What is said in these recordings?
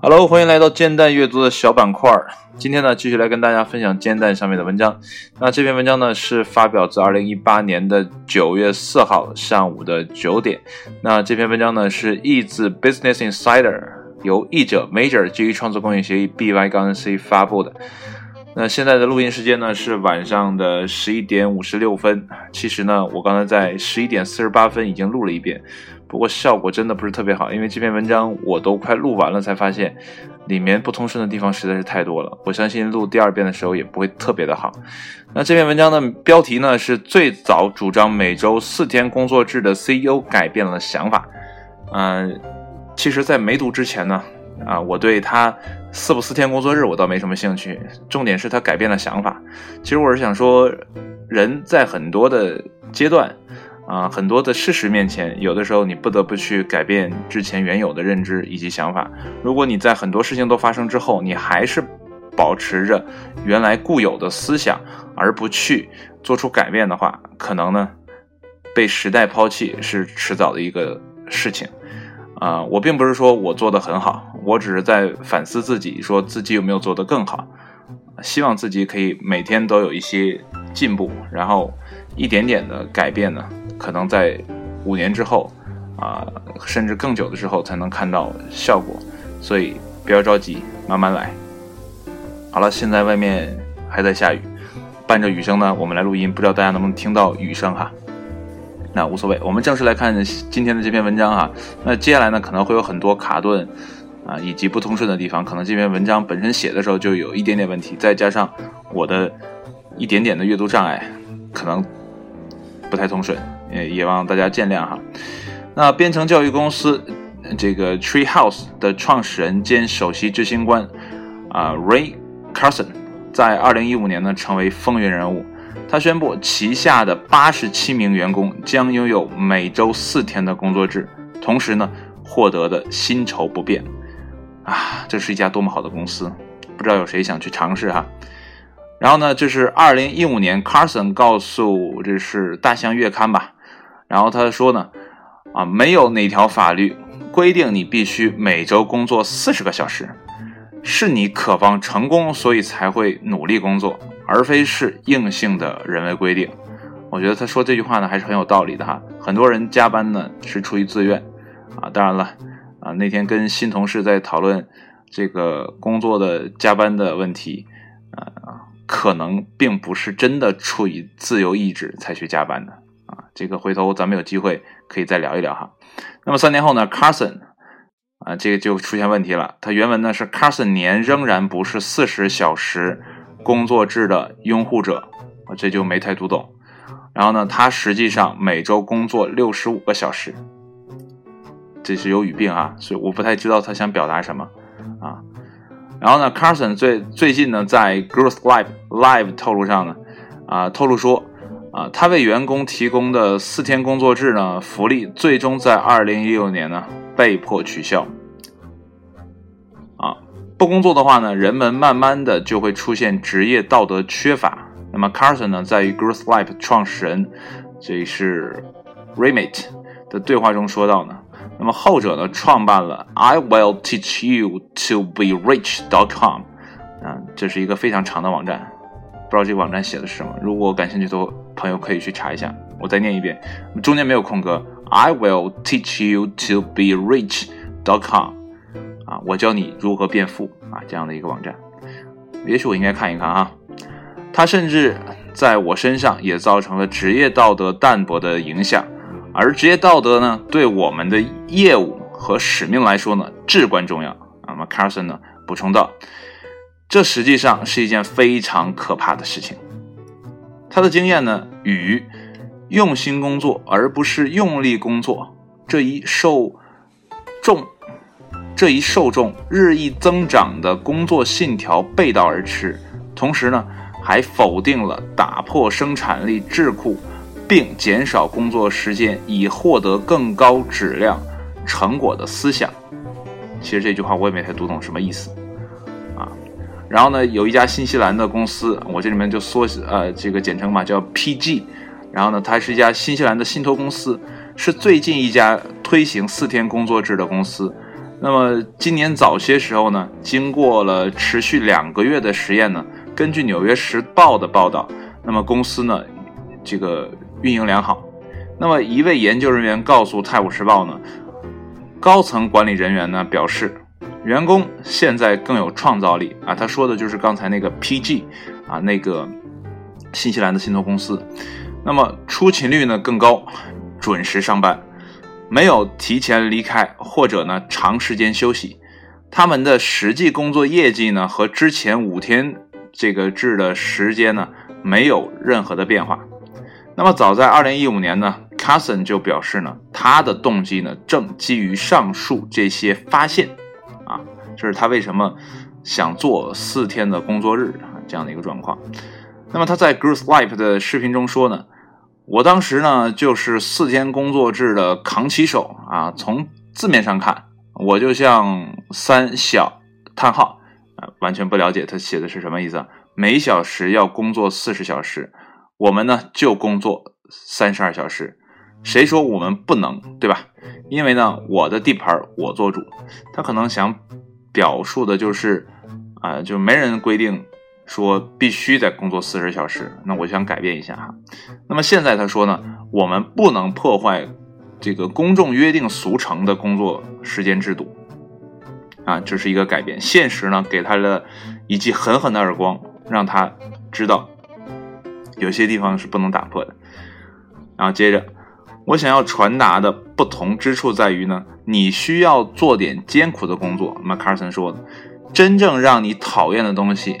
Hello，欢迎来到煎蛋阅读的小板块。今天呢，继续来跟大家分享煎蛋上面的文章。那这篇文章呢，是发表自二零一八年的九月四号上午的九点。那这篇文章呢，是译自 Business Insider，由译者 Major 基于创作公益协议 BY 杠 C 发布的。那现在的录音时间呢是晚上的十一点五十六分。其实呢，我刚才在十一点四十八分已经录了一遍，不过效果真的不是特别好，因为这篇文章我都快录完了才发现里面不通顺的地方实在是太多了。我相信录第二遍的时候也不会特别的好。那这篇文章的标题呢是最早主张每周四天工作制的 CEO 改变了想法。嗯，其实，在没读之前呢。啊，我对他四不四天工作日我倒没什么兴趣，重点是他改变了想法。其实我是想说，人在很多的阶段，啊，很多的事实面前，有的时候你不得不去改变之前原有的认知以及想法。如果你在很多事情都发生之后，你还是保持着原来固有的思想，而不去做出改变的话，可能呢，被时代抛弃是迟早的一个事情。啊，我并不是说我做的很好，我只是在反思自己，说自己有没有做得更好，希望自己可以每天都有一些进步，然后一点点的改变呢，可能在五年之后，啊，甚至更久的时候才能看到效果，所以不要着急，慢慢来。好了，现在外面还在下雨，伴着雨声呢，我们来录音，不知道大家能不能听到雨声哈。那无所谓，我们正式来看今天的这篇文章哈。那接下来呢，可能会有很多卡顿啊，以及不通顺的地方。可能这篇文章本身写的时候就有一点点问题，再加上我的一点点的阅读障碍，可能不太通顺，也也望大家见谅哈。那编程教育公司这个 Treehouse 的创始人兼首席执行官啊，Ray Carson，在二零一五年呢，成为风云人物。他宣布，旗下的八十七名员工将拥有每周四天的工作制，同时呢，获得的薪酬不变。啊，这是一家多么好的公司！不知道有谁想去尝试哈？然后呢，这是二零一五年，Carson 告诉这是《大象月刊》吧？然后他说呢，啊，没有哪条法律规定你必须每周工作四十个小时。是你渴望成功，所以才会努力工作，而非是硬性的人为规定。我觉得他说这句话呢，还是很有道理的哈。很多人加班呢是出于自愿啊，当然了啊，那天跟新同事在讨论这个工作的加班的问题啊，可能并不是真的出于自由意志才去加班的啊。这个回头咱们有机会可以再聊一聊哈。那么三年后呢，Carson。啊，这个就出现问题了。它原文呢是 Carson 年仍然不是四十小时工作制的拥护者，啊，这就没太读懂。然后呢，他实际上每周工作六十五个小时，这是有语病啊，所以我不太知道他想表达什么啊。然后呢，Carson 最最近呢在 Growth Live Live 透露上呢，啊，透露说，啊，他为员工提供的四天工作制呢福利，最终在二零一六年呢。被迫取消，啊，不工作的话呢，人们慢慢的就会出现职业道德缺乏。那么，Carson 呢，在与 Growth Life 创始人，这是 Remate 的对话中说到呢，那么后者呢，创办了 I will teach you to be rich. dot com，啊，这是一个非常长的网站，不知道这个网站写的是什么。如果感兴趣的朋友可以去查一下。我再念一遍，中间没有空格。I will teach you to be rich. dot com，啊，我教你如何变富啊，这样的一个网站，也许我应该看一看啊。它甚至在我身上也造成了职业道德淡薄的影响，而职业道德呢，对我们的业务和使命来说呢，至关重要。那么 Carson 呢补充道，这实际上是一件非常可怕的事情。他的经验呢与。用心工作，而不是用力工作，这一受众这一受众日益增长的工作信条背道而驰，同时呢，还否定了打破生产力桎梏，并减少工作时间以获得更高质量成果的思想。其实这句话我也没太读懂什么意思啊。然后呢，有一家新西兰的公司，我这里面就缩呃这个简称嘛，叫 PG。然后呢，它是一家新西兰的信托公司，是最近一家推行四天工作制的公司。那么今年早些时候呢，经过了持续两个月的实验呢，根据《纽约时报》的报道，那么公司呢，这个运营良好。那么一位研究人员告诉《泰晤士报》呢，高层管理人员呢表示，员工现在更有创造力啊。他说的就是刚才那个 PG 啊，那个新西兰的信托公司。那么出勤率呢更高，准时上班。没有提前离开或者呢长时间休息，他们的实际工作业绩呢和之前五天这个制的时间呢没有任何的变化。那么早在二零一五年呢，Carson 就表示呢，他的动机呢正基于上述这些发现啊，这是他为什么想做四天的工作日啊这样的一个状况。那么他在 Growth Life 的视频中说呢。我当时呢，就是四天工作制的扛旗手啊。从字面上看，我就像三小叹号啊，完全不了解他写的是什么意思。每小时要工作四十小时，我们呢就工作三十二小时。谁说我们不能，对吧？因为呢，我的地盘我做主。他可能想表述的就是，啊，就没人规定。说必须得工作四十小时，那我想改变一下哈。那么现在他说呢，我们不能破坏这个公众约定俗成的工作时间制度啊，这是一个改变。现实呢，给他了一记狠狠的耳光，让他知道有些地方是不能打破的。然后接着，我想要传达的不同之处在于呢，你需要做点艰苦的工作。那卡尔森说的，真正让你讨厌的东西。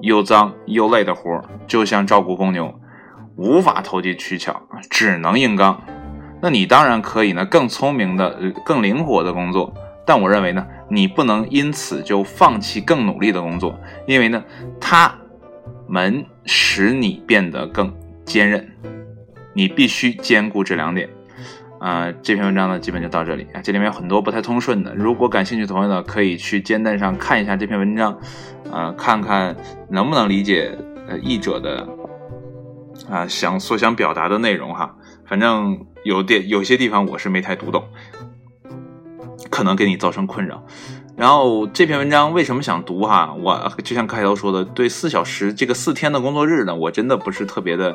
又脏又累的活就像照顾公牛，无法投机取巧，只能硬刚。那你当然可以呢，更聪明的、更灵活的工作。但我认为呢，你不能因此就放弃更努力的工作，因为呢，它门使你变得更坚韧。你必须兼顾这两点。啊，这篇文章呢，基本就到这里啊。这里面有很多不太通顺的，如果感兴趣的朋友呢，可以去煎蛋上看一下这篇文章，啊，看看能不能理解呃译者的啊想所想表达的内容哈。反正有点有些地方我是没太读懂，可能给你造成困扰。然后这篇文章为什么想读哈？我就像开头说的，对四小时这个四天的工作日呢，我真的不是特别的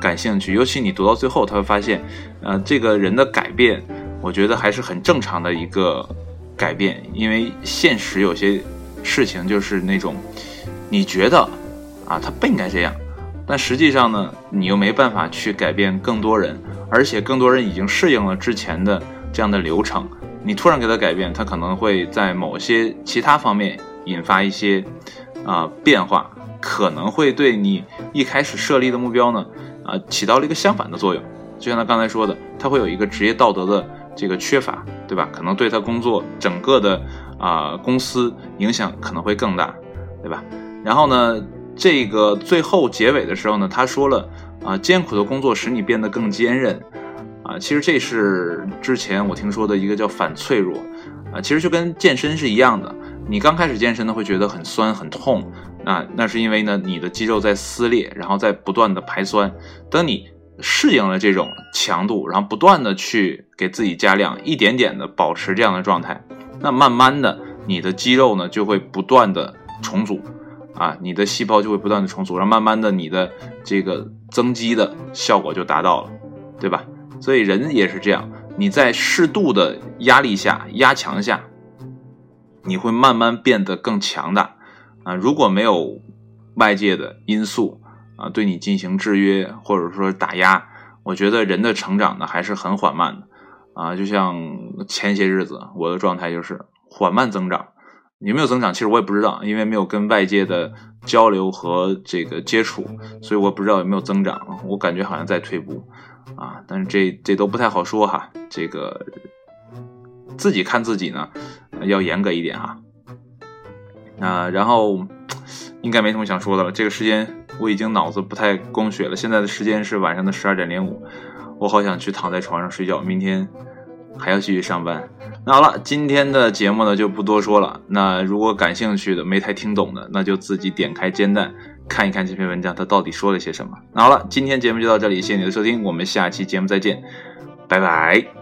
感兴趣。尤其你读到最后，他会发现，呃，这个人的改变，我觉得还是很正常的一个改变。因为现实有些事情就是那种，你觉得啊，他不应该这样，但实际上呢，你又没办法去改变更多人，而且更多人已经适应了之前的这样的流程。你突然给他改变，他可能会在某些其他方面引发一些啊变化，可能会对你一开始设立的目标呢啊起到了一个相反的作用。就像他刚才说的，他会有一个职业道德的这个缺乏，对吧？可能对他工作整个的啊公司影响可能会更大，对吧？然后呢，这个最后结尾的时候呢，他说了啊，艰苦的工作使你变得更坚韧。啊，其实这是之前我听说的一个叫反脆弱，啊，其实就跟健身是一样的。你刚开始健身呢，会觉得很酸很痛，那那是因为呢，你的肌肉在撕裂，然后在不断的排酸。等你适应了这种强度，然后不断的去给自己加量，一点点的保持这样的状态，那慢慢的你的肌肉呢就会不断的重组，啊，你的细胞就会不断的重组，然后慢慢的你的这个增肌的效果就达到了，对吧？所以人也是这样，你在适度的压力下、压强下，你会慢慢变得更强大啊！如果没有外界的因素啊，对你进行制约或者说打压，我觉得人的成长呢还是很缓慢的啊！就像前些日子我的状态就是缓慢增长，有没有增长？其实我也不知道，因为没有跟外界的交流和这个接触，所以我不知道有没有增长。我感觉好像在退步。啊，但是这这都不太好说哈，这个自己看自己呢，要严格一点哈。啊，然后应该没什么想说的了。这个时间我已经脑子不太供血了。现在的时间是晚上的十二点零五，我好想去躺在床上睡觉，明天还要继续上班。那好了，今天的节目呢就不多说了。那如果感兴趣的没太听懂的，那就自己点开煎蛋。看一看这篇文章，他到底说了些什么？那好了，今天节目就到这里，谢谢你的收听，我们下期节目再见，拜拜。